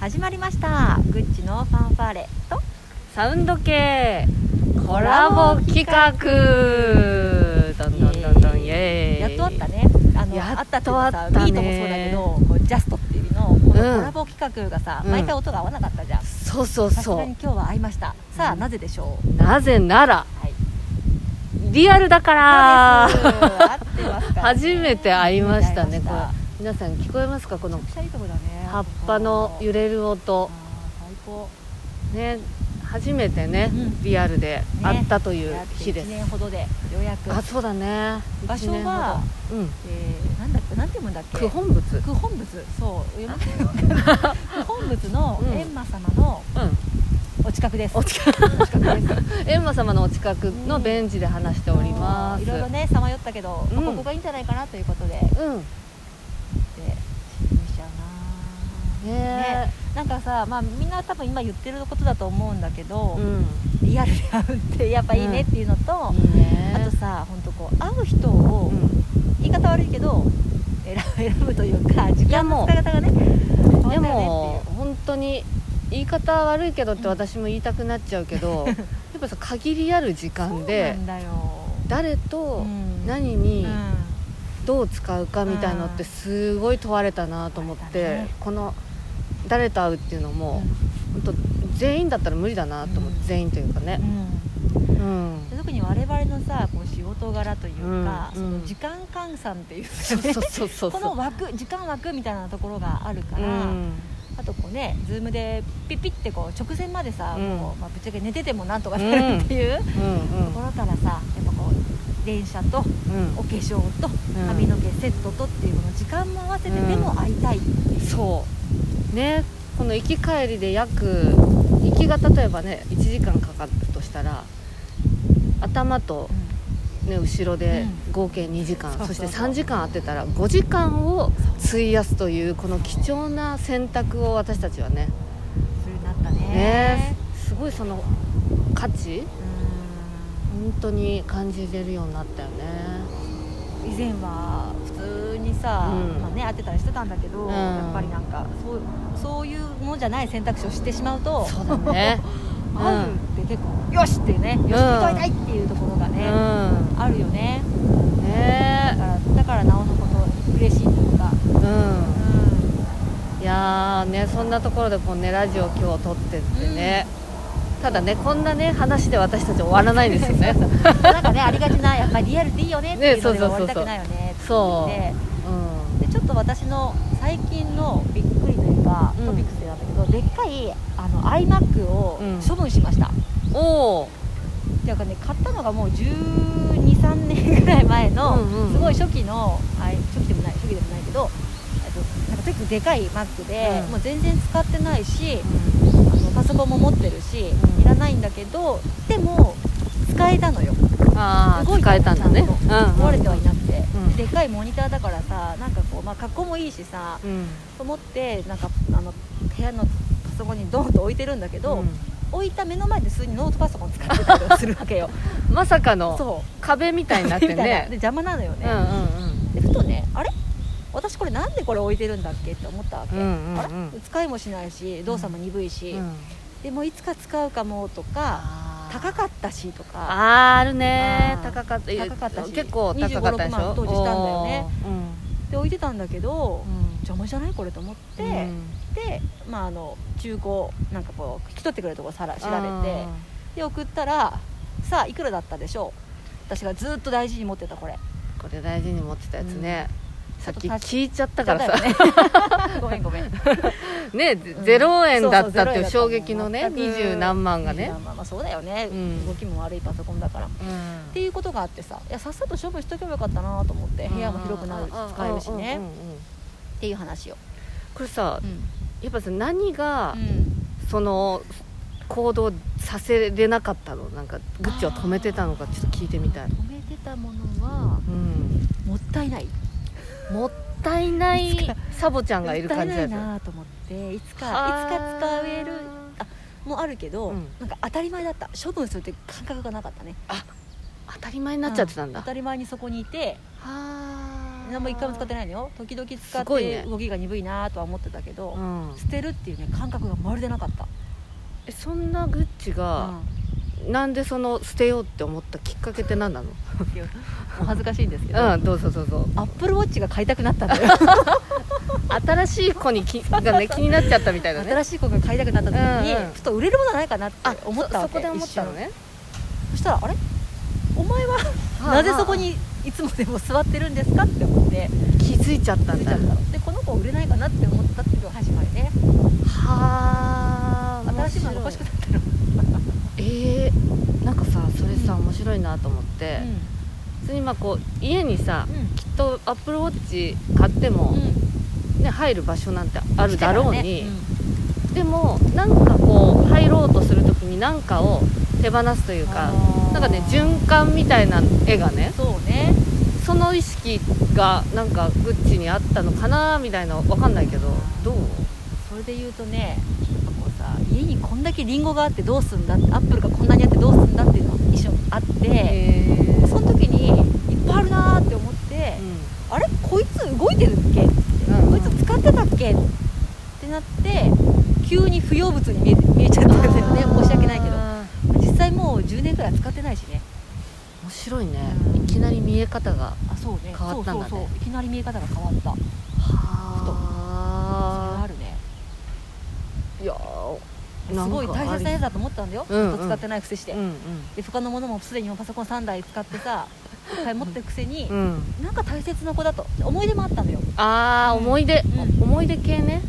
始まりました。グッチのファンファーレとサウンド系コラボ企画。どんどんどんどんイエーイ。やっとあったね。あのやっとあったっていうかさあったねビートもそうだけどこうジャストっていうのこのコうん。ラボ企画がさ、うん。毎回音が合わなかったじゃん。そうそうさすそがに今日は合いました。さあ、うん。なぜでしょう？なぜならうはい。リアルだから。初めて会いましたね。これ皆さん聞こえますか？このね葉っぱの揺れる音。ね初めてね、うん。リアルで会ったという1日です、年ほどでようやく。あそうだね。場所はうん。えー、なんだっけなんて読むんだっけ？九本仏。九本仏。そう読まない九本仏の うん。閻魔様のうん。お近くです。お近く。お近くです閻魔様のお近くのベンチで話しております。いろいろねさまよったけど、ここがいいんじゃないかなということでで。うん新聞社なね。なんかさまあみんな多分今言ってることだと思うんだけど、うん。リアルで会うってやっぱいいねっていうのと、いいね。あとさ本当こう会う人を、うん。言い方悪いけど選ぶというか時間の使い方がねでも本当に言い方悪いけどって私も言いたくなっちゃうけど、やっぱさ限りある時間で誰とうん。何にうん。どう使うかみたいのってすごい問われたなと思って、この誰と会うっていうのも、本当全員だったら無理だなと思って、うん。全員というかね。うん。特に我々のさこう仕事柄というか、うん。うん。その時間換算っていうこの枠時間枠みたいなところがあるから、うん。あとこうねズームでピッピッてこう直前までさ、うん。もうまあ、ぶっちゃけ寝ててもなんとかなるっていうとうん。ころからさやっぱこう電車とうん。お化粧とうん。髪の毛セットとっていうこの時間も合わせてでも会いたいっていう、そうねこの行き帰りで約行きが例えばね1時間かかるとしたら頭と、ね、後ろでうん。合計2時間、そうそうそして3時間あってたら5時間を費やすというこの貴重な選択を私たちはねなったね。ねすごいその価値うん。本当に感じれるようになったよね以前は普通にさ、うん。まあね、会ってたりしてたんだけど、ん。やっぱりなんかそうそういうものじゃない選択肢をしてしまうとそうだね。会 うって結構、よしっていうねよし会いたいっていうところがうね、ん。あるよね。だねからだからなおのこと嬉しいというか、うん。ういやーねそんなところでこうねラジオ今日撮ってってね、ただねこんなね話で私たち終わらないんですよね。ん、なんかねありがちなやっぱりリアルでいいよねっていうので終わりたくないよねってそう言ってうでちょっと私の最近のびっくりというか、うん。トピックスでなんだけどでっかいあの iMac をうん処分しました、ん。おおっていうかね買ったのがもう123年ぐらい前の、うんうん。すごい初期の初期でもない初期でもないけど結構でかい Mac で、うん。もう全然使ってないしあのパソコンも持ってるし、うん。いらないんだけどでも使えたのよ。ああ動い使えたんだね。壊れてはいなくて、うん。でかいモニターだからさなんかこう、まあ、格好もいいしさ、うん。と思ってなんかあの部屋のパソコンにドンと置いてるんだけど、置いた目の前で普通にノートパソコン使ってたりするわけよ。う んまさかの壁みたいになってみたいな。でね邪魔なのよね、でふとねあれ？私これなんでこれ置いてるんだっけって思ったわけ、うんうんうん。あれ？使いもしないし動作も鈍いし、うん。うんでもいつか使うかもとか高かったしとか。あーあるね。高かった。高かったし。結構高かったでし25 6万ょ当時したんだよね。おー。で置いてたんだけど、うん。邪魔じゃないこれと思って、うん。で、まあ、あの中古なんかこう引き取ってくれるところさら調べて。あで送ったらさあいくらだったでしょう？私がずっと大事に持ってたこれ。ーこれ大事に持ってたやつねさっき聞いちゃったからさ。ね。ごめんごめん。ねんゼロ円だったっていう衝撃のね二十何万がね。まあそうだよね、うん。動きも悪いパソコンだから。っうん。ていうことがあってさ。いやさっさと処分しとけばよかったなと思って部屋も広くなるし使えるしね。っていう話を、これさうん。やっぱさ何がうん。その行動させれなかったの？なんかグッチを止めてたのかちょっと聞いてみたい、止めてたものはうん、もったいないもったいないサボちゃんがいる感じだなと思っていつかいつはか使えるあもあるけど、うん。なんか当たり前だった。処分するって感覚がなかったね。当たり前になっちゃってたんだ、う当たり前にそこにいては何も一回も使ってないのよ。時々使すって動きが鈍いなとは思ってたけど、うん。捨てるっていうね感覚がまるでなかった、えそんなグッチが、なんでその捨てようって思ったきっかけって何なの？うん、お恥ずかしいんですけど、うんどうぞどうぞ。アップルウォッチが買いたくなったんだよ。新しい子にきがね 気になっちゃったみたいなね。新しい子が買いたくなった時に、うんうん。ちょっと売れるものないかなって思ったわけそそこで思ったのね。そしたらあれ？お前はなぜそこにいつもでも座ってるんですかって思って。気づいちゃったんだ。でこの子売れないかなって思ったっていうのが始まりね。はあ新しいものが欲しくなったのえー、なんかさそれさ、うん面白いなと思って、普通にまあこう家にさ、うん。きっとアップルウォッチ買っても、ね、入る場所なんてあるだろうに、でもなんかこう入ろうとするときに何かを手放すというかなんかね循環みたいな絵がねそうね。その意識がなんかグッチにあったのかなみたいなわかんないけどどう？それで言うとねやっぱこうさ家にこんだけリンゴがあってどうすんだってアップルがこんなにあってどうすんだっていうのが一緒にあってへその時にいっぱいあるなーって思って、あれこいつ動いてるっけって、うんこいつ使ってたっけってなって急に不要物に見え見えちゃったんだよね申し訳ないけど実際もう10年くらい使ってないしね。面白いね、うん。いきなり見え方があそうね。変わったんだね。そうそうそう。いきなり見え方が変わった。ははあるね。いやすごい大切なやつだと思ったんだよ、うんう。んずっと使ってないくせして、うんで他のものもすでにパソコン3台使ってさいっぱい持ってるくせに、うん。うんなんか大切な子だと。思い出もあったのよ。ああうん思い出、うん。思い出系ね。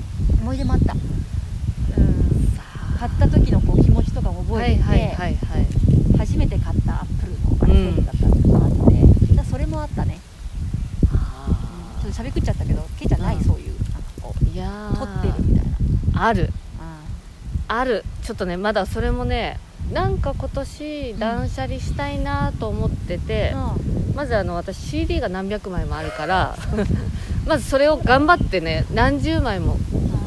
思い出もあった。うん。買った時のこう気持ちとかも覚はえてて、いはいはいはい。初めて買ったアップルの製品だったっていうのがあって、だそれもあったね、あちょっとしゃべくっちゃったけどケイちゃんない、うん。そういうなんかこうーいやー。撮ってるみたいな。あるあある。ちょっとねまだそれもねなんか今年断捨離したいなと思ってて、うん。まずあの私 CD が何百枚もあるから まずそれを頑張ってね何十枚も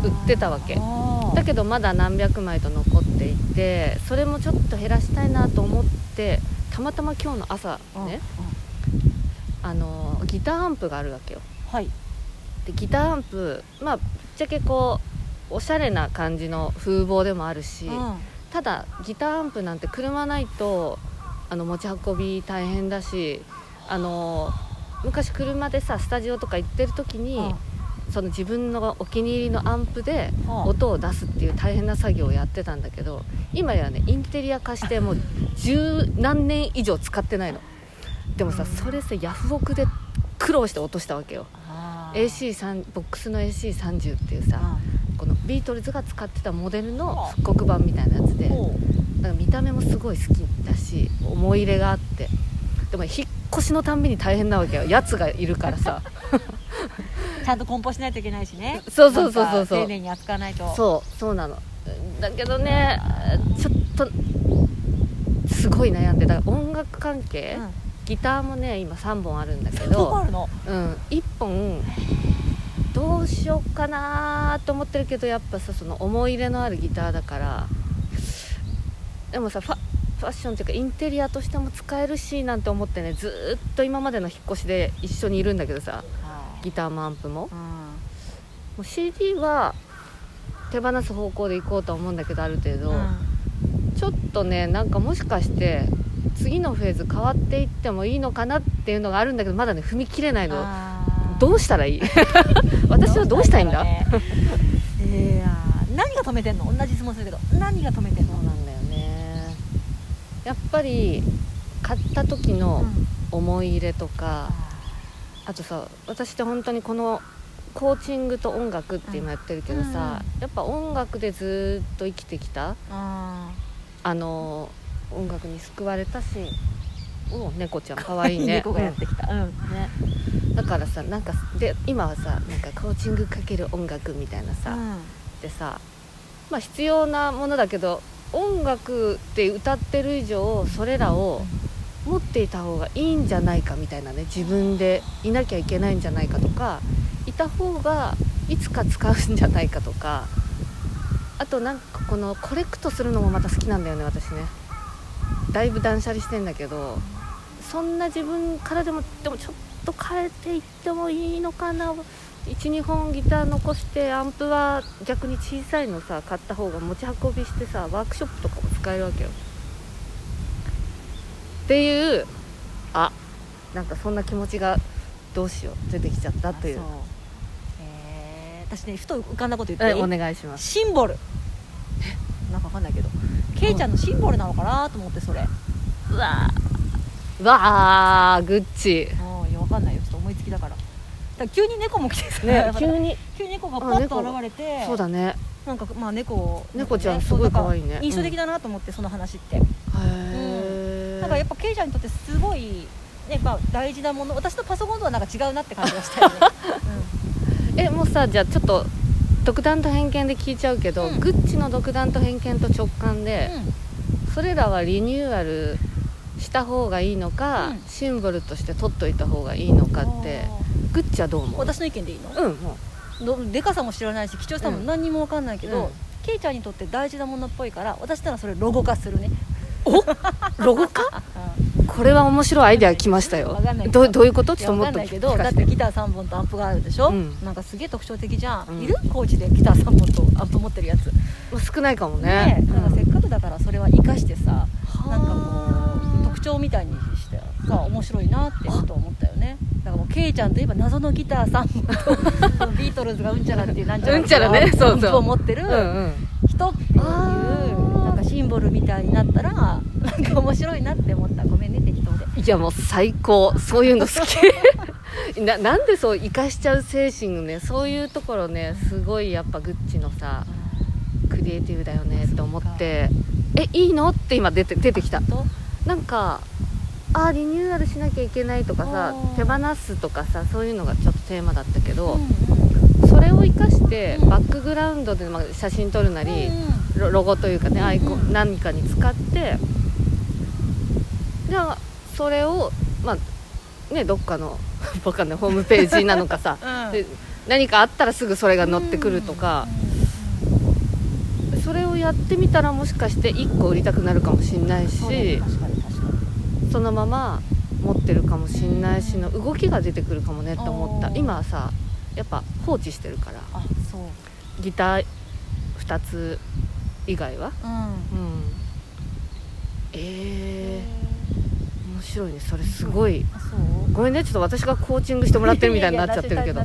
売ってたわけ。だけどまだ何百枚と残っていてそれもちょっと減らしたいなと思ってたまたま今日の朝うんねうん。あのギターアンプがあるわけよ。はい。でギターアンプまあぶっちゃけこうおしゃれな感じの風貌でもあるし、うん。ただギターアンプなんて車ないとあの持ち運び大変だしあの昔車でさスタジオとか行ってる時に、その自分のお気に入りのアンプでうん。音を出すっていう大変な作業をやってたんだけど今やねインテリア化してもう十何年以上使ってないの。でもさそれさヤフオクで苦労して落としたわけよ。あー。AC3 ボックスの AC30 っていうさうんビートルズが使ってたモデルの復刻版みたいなやつでほう。だから見た目もすごい好きだし思い入れがあって。でも引っ越しのたんびに大変なわけよ。やつがいるからさ。ちゃんと梱包しないといけないしね。そうそうそうそうそう。丁寧に扱わないと。そうそうなの。だけどねちょっとすごい悩んでだから音楽関係、うん。ギターもね今3本あるんだけど、どこあるの？うん、1本どうしようかなと思ってるけどやっぱさその思い入れのあるギターだから。でもさファファッションっていうかインテリアとしても使えるしなんて思ってねずーっと今までの引っ越しで一緒にいるんだけどさはい。ギターもアンプも。うん。もう CD は手放す方向で行こうとは思うんだけどある程度、ちょっとねなんかもしかして次のフェーズ変わっていってもいいのかなっていうのがあるんだけどまだね踏み切れないのどうしたらいい？私はどうしたいんだ？ねいやー何が止めてんの？同じ質問するけど。何が止めてんの？そうなんだよね。やっぱり買った時の思い入れとか、あとさ私って本当にこのコーチングと音楽って今やってるけどさ、やっぱ音楽でずっと生きてきた。ああの音楽に救われたしお猫ちゃん。かわいいね。猫がやってきた。うん。ねうん。だからさなんかで今はさなんかコーチングかける音楽みたいなさ、うん。でさまあ必要なものだけど音楽って歌ってる以上それらを持っていた方がいいんじゃないかみたいなね自分でいなきゃいけないんじゃないかとかいた方がいつか使うんじゃないかとかあとなんかこのコレクトするのもまた好きなんだよね私ね。だいぶ断捨離してんだけどそんな自分からでもでもちょっとと変えていってもいいのかな。12本ギター残してアンプは逆に小さいのさ買った方が持ち運びしてさワークショップとかも使えるわけよ。っていうあなんかそんな気持ちがどうしよう出てきちゃったという。えー私ねふと浮かんだこと言ってお願いします。シンボル。なんかわかんないけど。ケイちゃんのシンボルなのかなと思ってそれ。うわわーグッチ。うんいやわかんないよちょっと思いつきだから。だから急に猫も来てさ、ね急に。急に猫がパッと現れてそうだね。なんかまあ猫を猫ちゃんねすごいそう可愛いね。印象的だなと思って、その話って。へえなんかやっぱケイちゃんにとってすごいねまあ大事なもの私とパソコンとはなんか違うなって感じがしたよね、えもうさじゃあちょっと独断と偏見で聞いちゃうけど、うん。グッチの独断と偏見と直感で、うん。それらはリニューアルした方がいいのか、うん。シンボルとして取っといた方がいいのかってあグッチはどう思う？ー私の意見でいいの？うんもどでかさも知らないし貴重さもうん。何にも分かんないけど、うん。ケイちゃんにとって大事なものっぽいから私ならそれロゴ化するね。うロゴか これは面白いアイデア来ましたよ。ど。うどういうこと？ちょっともっとかんないけどだってギター3本とアンプがあるでしょ、うん。なんかすげえ特徴的じゃん、うん。いる？コーチでギター3本とアンプ持ってるやつ。少ないかもねえなんかせっかくだからそれは生かしてさ、うん。なんかこう特徴みたいにしてさ面白いなってちょっと思ったよね。だからもうケイちゃんといえば謎のギター3本と ビートルズがうんちゃらっていうなんちゃらうんちゃらねそうそう。を持ってる人っていうなんかシンボルみたいになったらなんか面白いなって思った。ごめんね適当で。いやもう最高。そういうの好き。ななんでそう生かしちゃう精神ねそういうところねすごいやっぱグッチのさクリエイティブだよねって思って。えいいの？って今出て出てきた。と？なんかあーリニューアルしなきゃいけないとかさ手放すとかさそういうのがちょっとテーマだったけど、うんそれを生かしてうんバックグラウンドでまあ写真撮るなり、ロロゴというかねアイコうんン何かに使ってじゃあそれをまあねどっかの わかんないホームページなのかさ うん。で何かあったらすぐそれが載ってくるとか、それをやってみたらもしかして1個売りたくなるかもしんないしそのまま持ってるかもしんないしの動きが出てくるかもねって思った。今はさやっぱ放置してるから。あそう。ギター2つ以外は。うん。うん。えー、面白いね。それすごい。う。ごめんね。ちょっと私がコーチングしてもらってるみたいになっちゃってるけど。い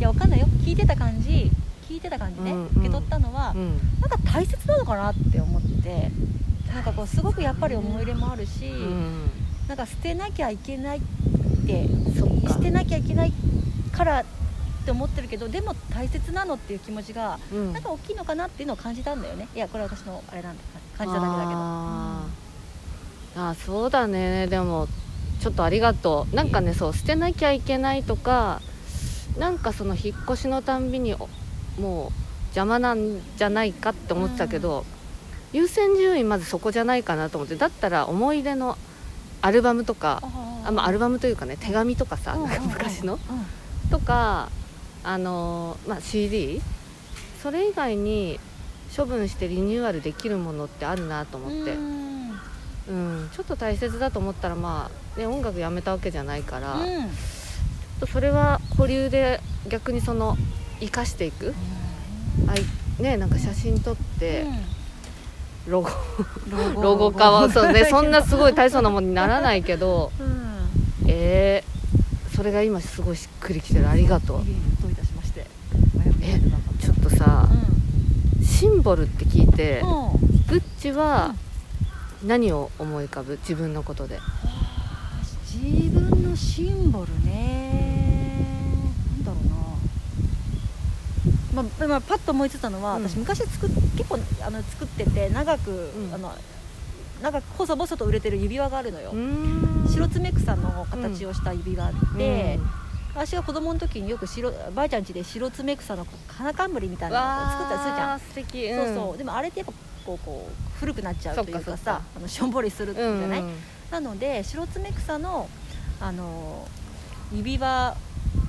やわかんないよ。聞いてた感じ聞いてた感じね、うんうん。受け取ったのは、うん。なんか大切なのかなって思ってなんかこうすごくやっぱり思い入れもあるし、うん。なんか捨てなきゃいけないって捨てなきゃいけないからって思ってるけどでも大切なのっていう気持ちがうん。なんか大きいのかなっていうのを感じたんだよね。いやこれは私のあれなんだ。感じただけだけど。あー。あーそうだね。でもちょっとありがとう。なんかねそう捨てなきゃいけないとかなんかその引っ越しのたんびにおもう邪魔なんじゃないかって思ってたけど、優先順位まずそこじゃないかなと思ってだったら思い出のアルバムとかあ、まあ、アルバムというかね手紙とかさ、うんうんうん 昔のうん。とかあのーまあ、CD それ以外に処分してリニューアルできるものってあるなと思って、うん。うん、ちょっと大切だと思ったら、まあね、音楽やめたわけじゃないから、ちょっうんとそれは保留で逆にその生かしていく。あい、ね、なんか写真撮ってロゴ。うんロゴ化はそう、ね、そんなすごい大層なものにならないけど。うん。えー、それが今すごいしっくりきてる。ありがとう。いえいえどういたしまして。えちょっとさうシンボルって聞いてグッチは何を思い浮かぶ？自分のことで。自分のシンボルねなんだろうな、まあまあ、パッと思いついたのは、うん。私昔作っ結構あの作ってて長く、ん。あの長く細々と売れてる指輪があるのよ、ん。白爪草の形をした指輪があって、私が子供の時によく白ばあちゃん家で白爪草の花冠みたいなのを作ったりするじゃん。素敵。そうそう。でもあれってやっぱこうこう古くなっちゃうというかさかあのしょんぼりするじゃない、うんうん。なので白爪草のあの指輪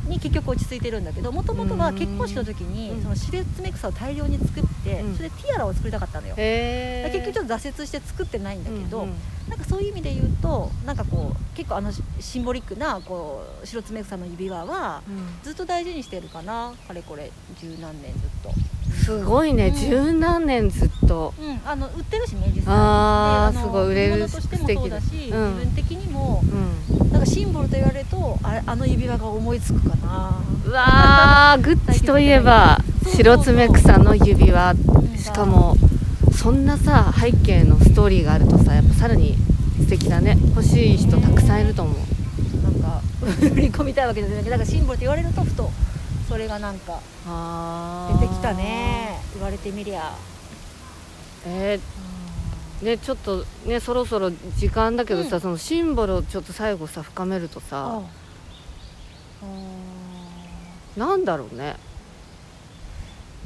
に結局落ち着いてるんだけどもともとは結婚式の時にうん。そのシルツメ草を大量に作ってうん。それでティアラを作りたかったのよ。結局ちょっと挫折して作ってないんだけど、なんかそういう意味で言うとなんかこう結構あのシンボリックなこう白爪草の指輪はずっと大事にしてるかな。かれこれ十何年ずっと、すごいね、うん。十何年ずっと。うん、あの売ってるしね実際あーすごい。売れるしそうだし、うん。自分的にもかシンボルと言われるとああの指輪が思いつくかな、うわーグッチといえば白爪草の指輪。うん。しかもそんなさ背景のストーリーがあるとさやっぱさらに素敵だね。欲しい人たくさんいると思う。なんか売り込みたいわけじゃない。けどだからシンボルって言われるとふとそれがなんかあ出てきたね。言われてみりゃ。えーねちょっとねそろそろ時間だけどさ、うん。そのシンボルをちょっと最後さ深めるとさなんだろうね。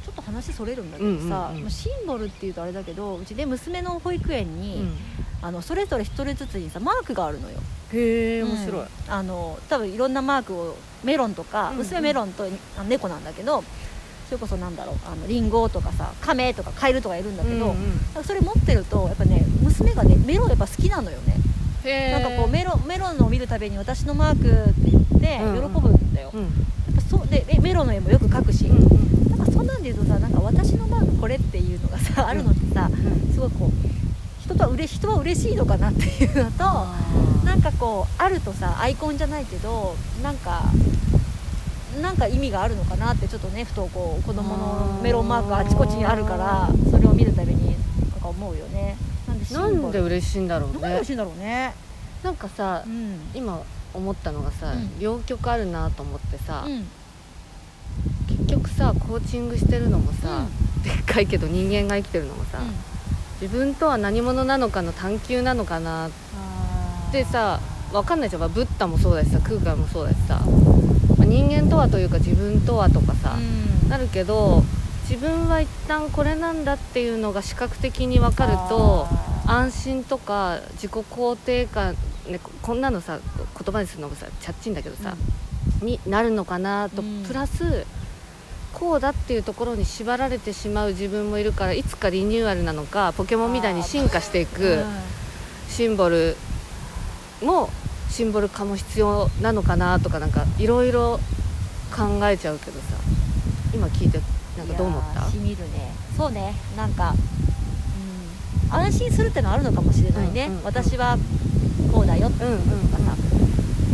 ちょっと話それるんだけどさ、うんうんうん。シンボルっていうとあれだけどうちで娘の保育園うに、ん。あのそれぞれ一人ずつにさマークがあるのよ。へえ面白い、うん。あの多分いろんなマークをメロンとか、うんうん。娘メロンとあ猫なんだけどそれこそなんだろうあのリンゴとかさカメとかカエルとかいるんだけど、うんうん。それ持ってるとやっぱね娘がねメロンやっぱ好きなのよね。へなんかこうメロンメロンを見るたびに私のマークって言ってうんうん。喜ぶんだよ、うん。やっぱそうでえメロンの絵もよく描くし、うんうん。なんかそんなんで言うとさなんか私のマークこれっていうのがさあるのってさすごいこう人とはうれ人は嬉しいのかなっていうのとなんかこうあるとさアイコンじゃないけどなんかなんか意味があるのかなってちょっとねふとこう子供のメロンマークがあちこちにあるからそれを見るたびになんか思うよね。なんで嬉しいんだろうね。なんで嬉しいんだろうね。なんかさうん。今思ったのがさ、うん。両極あるなと思ってさ、うん。結局さコーチングしてるのもさ、でっかいけど人間が生きてるのもさ、自分とは何者なのかの探求なのかなってさわかんないじゃん。まあブッダもそうだしさ空海もそうだしさ、まあ人間とはというか自分とはとかさ、うん。なるけど自分は一旦これなんだっていうのが視覚的に分かると安心とか自己肯定感、ね、ここんなのさ言葉にするのがさチャッチンだけどさ、になるのかなと、うん。プラスこうだっていうところに縛られてしまう自分もいるからいつかリニューアルなのかポケモンみたいに進化していくシンボルもシンボル化も必要なのかなとかなんかいろいろ考えちゃうけどさ。今聞いてなんかどう思った？しみるね。そうね。なんか、うん、安心するってのはあるのかもしれないね、うんうんうん。私はこうだよって。うんうんとかさ、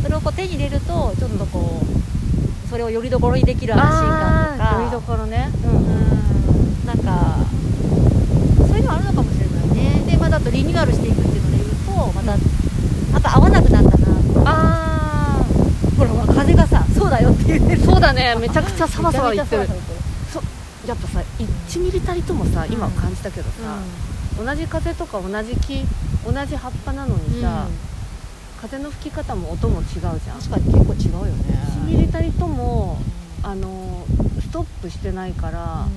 それをこう手に入れるとちょっとこうそれをよりどころにできる安心感とか。よりどころね。ううん。んなんかそういうのあるのかもしれないね。でまたあとリニューアルしていくっていうので言うとまたまた合わなくなったなあほらほら風がさそうだよって言ってる。あそうだね。めちゃくちゃサバサバ言ってる。やっぱさ1ミリたりともさ今は感じたけどってるさ、同じ風とか同じ木同じ葉っぱなのにさ、風の吹き方も音も違うじゃん。確かに結構違うよね。1ミリたりともあのストップしてないから、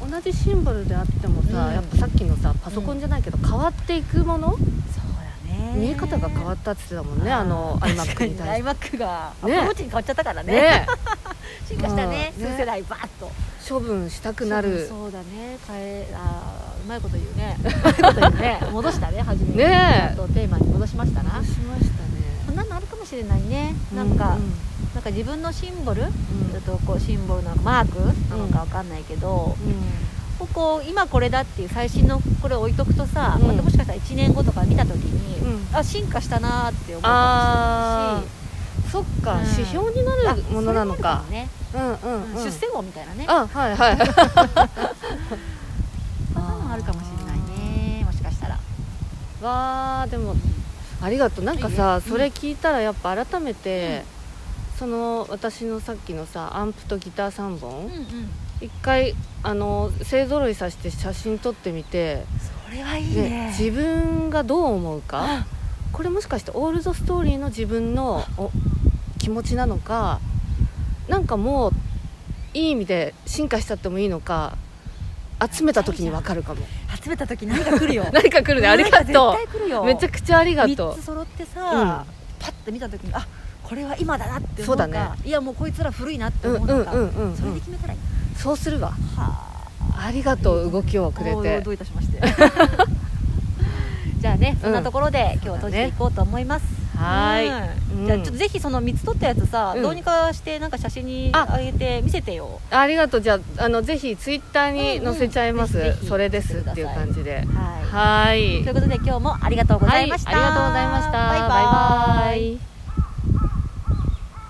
同じシンボルであってもさ、うん。やっぱさっきのさパソコンじゃないけど変わっていくもの、見え方が変わったって言ってたもんねあの iMac に。対して iMac がアプね。ローチに変わっちゃったからね。ね。進化したね数世代バーッと。処分したくなる。そうだね。変えあーうまいこと言うね。うまいこと言うね。戻したね初めに。ねとテーマに戻しましたな。どうしましたね。そんなのあるかもしれないね。なんか、なんか自分のシンボル、うん。ちょっとこうシンボルなのかマークなのかわかんないけど、うんここ今これだっていう最新のこれ置いとくとさ、うん。またもしかしたら1年後とか見た時に、うん。あ進化したなーって思うかあもしれないし。ーそっか、うん。指標になあるものなのか。それもうんうんうん。出世号みたいなね。あはいはい。あるかもしれないねもしかしたら。わーでもありがとう。なんかさねそれ聞いたらやっぱ改めて、その私のさっきのさアンプとギター3本、うんうん一回あの勢ぞろいさせて写真撮ってみて、それはいいでね自分がどう思うか？これもしかしてオールドストーリーの自分のお気持ちなのか？なんかもういい意味で進化しちゃってもいいのか？集めた時に分かるかも。集めた時何か来るよ。何か来るね。ありがと何か絶対来るよ。うめちゃくちゃありがと3つ揃ってさ、うん。パッて見た時にあここれは今だなって思そううか。だね。いやもうこいつら古いなってうんうん思うのか、うんうん、それうん、で決めたらいい、そうするわ。はあ。りがとう動きをくれて。どういたしまして。じゃあねそんなところで、今日は閉じていこうと思います。はーい。うん。うん。じゃあちょっとぜひその3つ撮ったやつさ、うん。どうにかしてなんか写真にああげて見せてよ。ありがとう。じゃああのぜひツイッターに載せちゃいます、うんうんそれですっていう感じで。はい。ということで今日もありがとうございました、はいありがとうございました。バイバイ